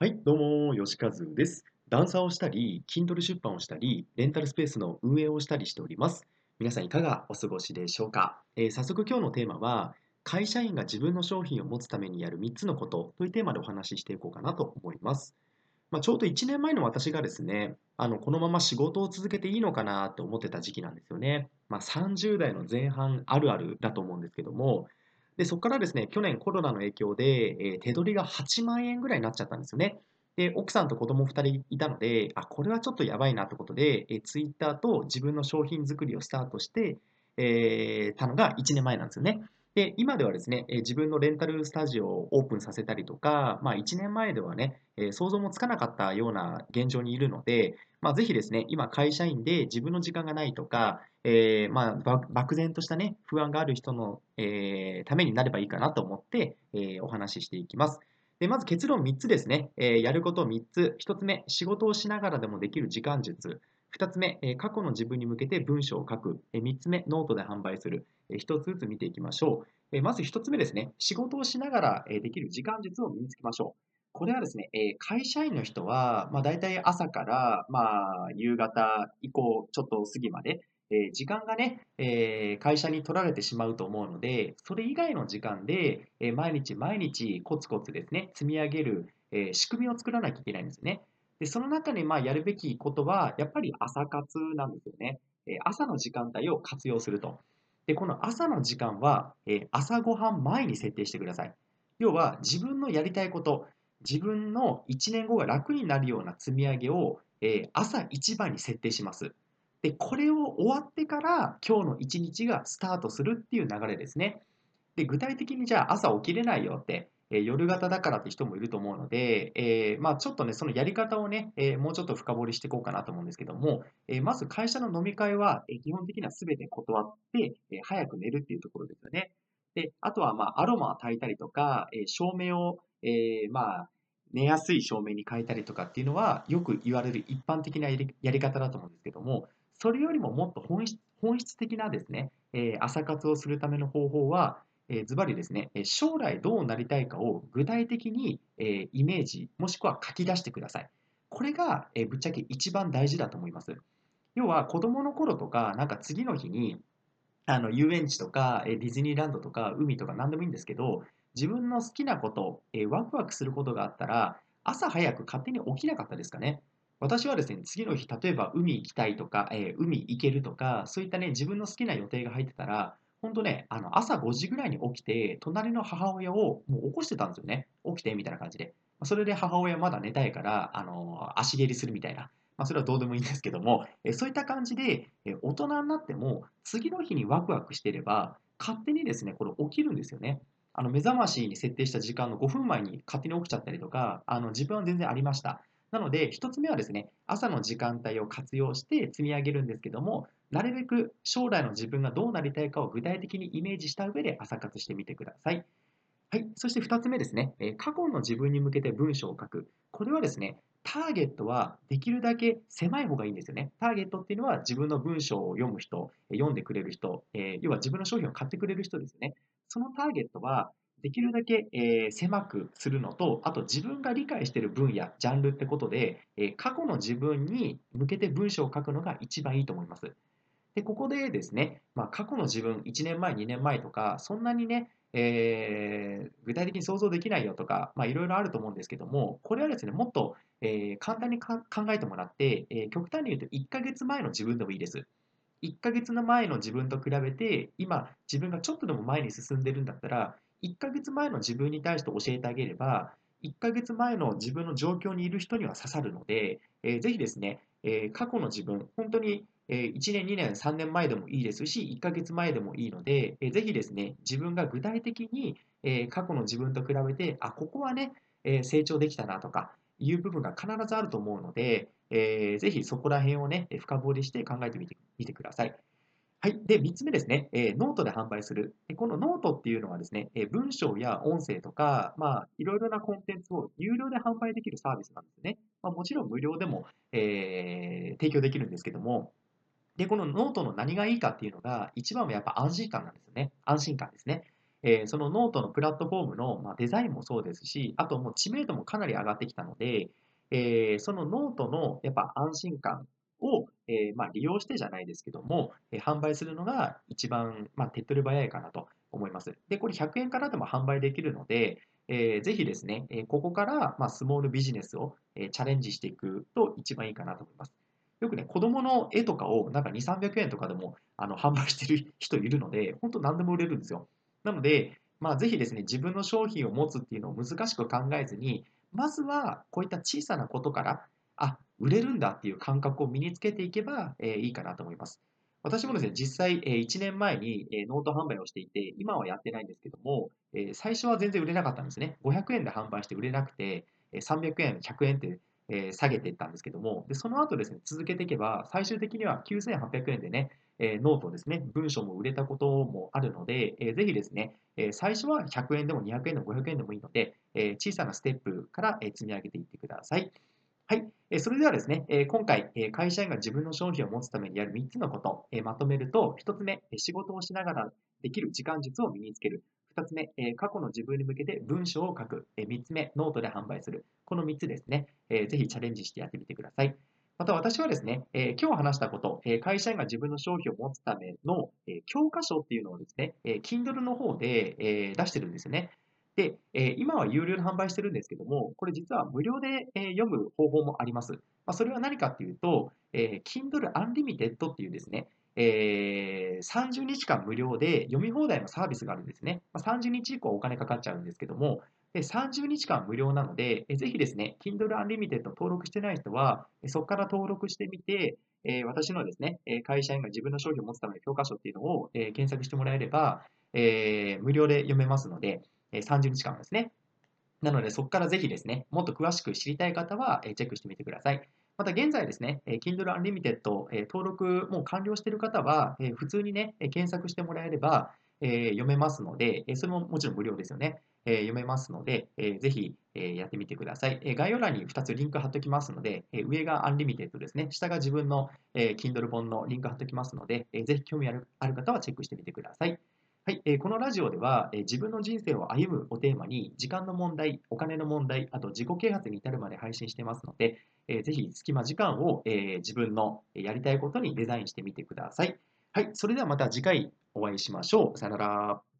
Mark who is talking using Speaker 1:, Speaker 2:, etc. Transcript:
Speaker 1: はい、どうも、吉和です。ダンサーをしたり、Kindle 出版をしたり、レンタルスペースの運営をしたりしております。皆さんいかがお過ごしでしょうか、えー、早速今日のテーマは、会社員が自分の商品を持つためにやる3つのことというテーマでお話ししていこうかなと思います。まあ、ちょうど1年前の私がですね、あのこのまま仕事を続けていいのかなと思ってた時期なんですよね。まあ、30代の前半あるあるだと思うんですけども、で、そこからですね、去年コロナの影響で、えー、手取りが8万円ぐらいになっちゃったんですよね。で、奥さんと子供2人いたので、あ、これはちょっとやばいなってことで、えー、ツイッターと自分の商品作りをスタートして、えー、たのが1年前なんですよね。で、今ではですね、自分のレンタルスタジオをオープンさせたりとか、まあ、1年前ではね、想像もつかなかったような現状にいるので、まあ、ぜひですね、今会社員で自分の時間がないとか、えー、まあ、漠然としたね、不安がある人の、えー、ためになればいいかなと思って、えー、お話ししていきます。で、まず結論3つですね。えやること3つ。1つ目、仕事をしながらでもできる時間術。2つ目、過去の自分に向けて文章を書く。3つ目、ノートで販売する。1つずつ見ていきましょう。まず1つ目ですね。仕事をしながらできる時間術を身につけましょう。これはですね、会社員の人は、まあ、大体朝から、まあ、夕方以降、ちょっと過ぎまで、え時間がね、え会社に取られてしまうと思うので、それ以外の時間で、え毎日毎日コツコツですね、積み上げる、え仕組みを作らなきゃいけないんですね。で、その中でまあやるべきことは、やっぱり朝活なんですよね。え朝の時間帯を活用すると。で、この朝の時間は、え朝ごはん前に設定してください。要は、自分のやりたいこと、自分の1年後が楽になるような積み上げを、え朝一番に設定します。で、これを終わってから今日の一日がスタートするっていう流れですね。で、具体的にじゃあ朝起きれないよって、え夜型だからって人もいると思うので、えー、まあ、ちょっとね、そのやり方をね、えー、もうちょっと深掘りしていこうかなと思うんですけども、えー、まず会社の飲み会は、え基本的には全て断って、え早く寝るっていうところですよね。で、あとは、まあ、アロマを焚いたりとか、え照明を、えまあ、寝やすい照明に変えたりとかっていうのは、よく言われる一般的なやり方だと思うんですけども、それよりももっと本質本質的なですね、え朝活をするための方法は、ズバリですね、将来どうなりたいかを具体的に、えイメージ、もしくは書き出してください。これが、えぶっちゃけ一番大事だと思います。要は子供の頃とか、なんか次の日に、あの遊園地とか、えディズニーランドとか海とか何でもいいんですけど、自分の好きなこと、えワクワクすることがあったら、朝早く勝手に起きなかったですかね。私はですね、次の日、例えば海行きたいとか、えー、海行けるとか、そういったね、自分の好きな予定が入ってたら、本当ね、あの朝5時ぐらいに起きて、隣の母親をもう起こしてたんですよね。起きてみたいな感じで。それで母親まだ寝たいから、あの足蹴りするみたいな。まあ、それはどうでもいいんですけども、えそういった感じで、え大人になっても、次の日にワクワクしてれば、勝手にですね、これ起きるんですよね。あの目覚ましに設定した時間の5分前に勝手に起きちゃったりとか、あの自分は全然ありました。なので、1つ目はですね、朝の時間帯を活用して積み上げるんですけども、なるべく将来の自分がどうなりたいかを具体的にイメージした上で朝活してみてください。はい。そして2つ目ですね、過去の自分に向けて文章を書く。これはですね、ターゲットはできるだけ狭い方がいいんですよね。ターゲットっていうのは自分の文章を読む人、読んでくれる人、え要は自分の商品を買ってくれる人ですね。そのターゲットはできるだけ、えー、狭くするのと、あと自分が理解している分野、ジャンルってことで、えー、過去の自分に向けて文章を書くのが一番いいと思います。で、ここでですね、まあ、過去の自分、1年前、2年前とか、そんなにね、えー、具体的に想像できないよとか、いろいろあると思うんですけども、これはですね、もっと、えー、簡単に考えてもらって、えー、極端に言うと1ヶ月前の自分でもいいです。1ヶ月の前の自分と比べて、今、自分がちょっとでも前に進んでるんだったら、1ヶ月前の自分に対して教えてあげれば、1ヶ月前の自分の状況にいる人には刺さるので、えー、ぜひですね、えー、過去の自分、本当に1年、2年、3年前でもいいですし、1ヶ月前でもいいので、えー、ぜひですね、自分が具体的に、えー、過去の自分と比べて、あ、ここはね、えー、成長できたなとかいう部分が必ずあると思うので、えー、ぜひそこら辺をね、深掘りして考えてみてみてください。はい。で、3つ目ですね、えー、ノートで販売する。このノートっていうのはですね、えー、文章や音声とか、まあ、いろいろなコンテンツを有料で販売できるサービスなんですね。まあ、もちろん無料でも、えー、提供できるんですけども、で、このノートの何がいいかっていうのが、一番はやっぱ安心感なんですよね。安心感ですね。えーそのノートのプラットフォームの、まあ、デザインもそうですし、あともう知名度もかなり上がってきたので、えーそのノートのやっぱ安心感、えーまあ、利用してじゃないですけども、えー販売するのが一番、まあ、手っ取り早いかなと思います。で、これ100円からでも販売できるので、えーぜひですね、えここから、まあ、スモールビジネスを、えチャレンジしていくと一番いいかなと思います。よくね、子供の絵とかをなんか2、300円とかでもあの販売してる人いるので、本当何でも売れるんですよ。なので、まあ、ぜひですね、自分の商品を持つっていうのを難しく考えずに、まずはこういった小さなことから、あ、売れるんだっていう感覚を身につけていけば、えいいかなと思います。私もですね、実際、え1年前に、えノート販売をしていて、今はやってないんですけども、え最初は全然売れなかったんですね。500円で販売して売れなくて、え300円、100円ってえ下げていったんですけども、で、その後ですね、続けていけば、最終的には9800円でね、えノートですね、文章も売れたこともあるので、えーぜひですね、え最初は100円でも200円でも500円でもいいので、え小さなステップから、え積み上げていってください。はい。それではですね、今回、会社員が自分の商品を持つためにやる3つのこと、まとめると、1つ目、仕事をしながらできる時間術を身につける。2つ目、過去の自分に向けて文章を書く。3つ目、ノートで販売する。この3つですね、ぜひチャレンジしてやってみてください。また私はですね、え今日話したこと、え会社員が自分の商品を持つための、え教科書っていうのをですね、えー Kindle の方で、え出してるんですよね。で、え今は有料で販売してるんですけども、これ実は無料で、え読む方法もあります。まあ、それは何かっていうと、えー Kindle Unlimited っていうですね、えー30日間無料で読み放題のサービスがあるんですね。まあ、30日以降お金かかっちゃうんですけども、で30日間無料なので、えーぜひですね、Kindle Unlimited 登録してない人は、そこから登録してみて、えー私のですね、会社員が自分の商品を持つための教科書っていうのを、えー検索してもらえれば、えー無料で読めますので、30日間ですね。なので、そこからぜひですね、もっと詳しく知りたい方は、チェックしてみてください。また、現在ですね、Kindle Unlimited、登録もう完了している方は、普通にね、検索してもらえれば、読めますので、それももちろん無料ですよね。読めますので、ぜひ、やってみてください。概要欄に2つリンク貼っておきますので、上が Unlimited ですね。下が自分の、Kindle 本のリンク貼っておきますので、ぜひ興味ある方はチェックしてみてください。はい、えーこのラジオでは、えー自分の人生を歩むをテーマに、時間の問題、お金の問題、あと自己啓発に至るまで配信してますので、えーぜひ隙間時間を、えー自分のやりたいことにデザインしてみてください。はい、それではまた次回お会いしましょう。さよなら。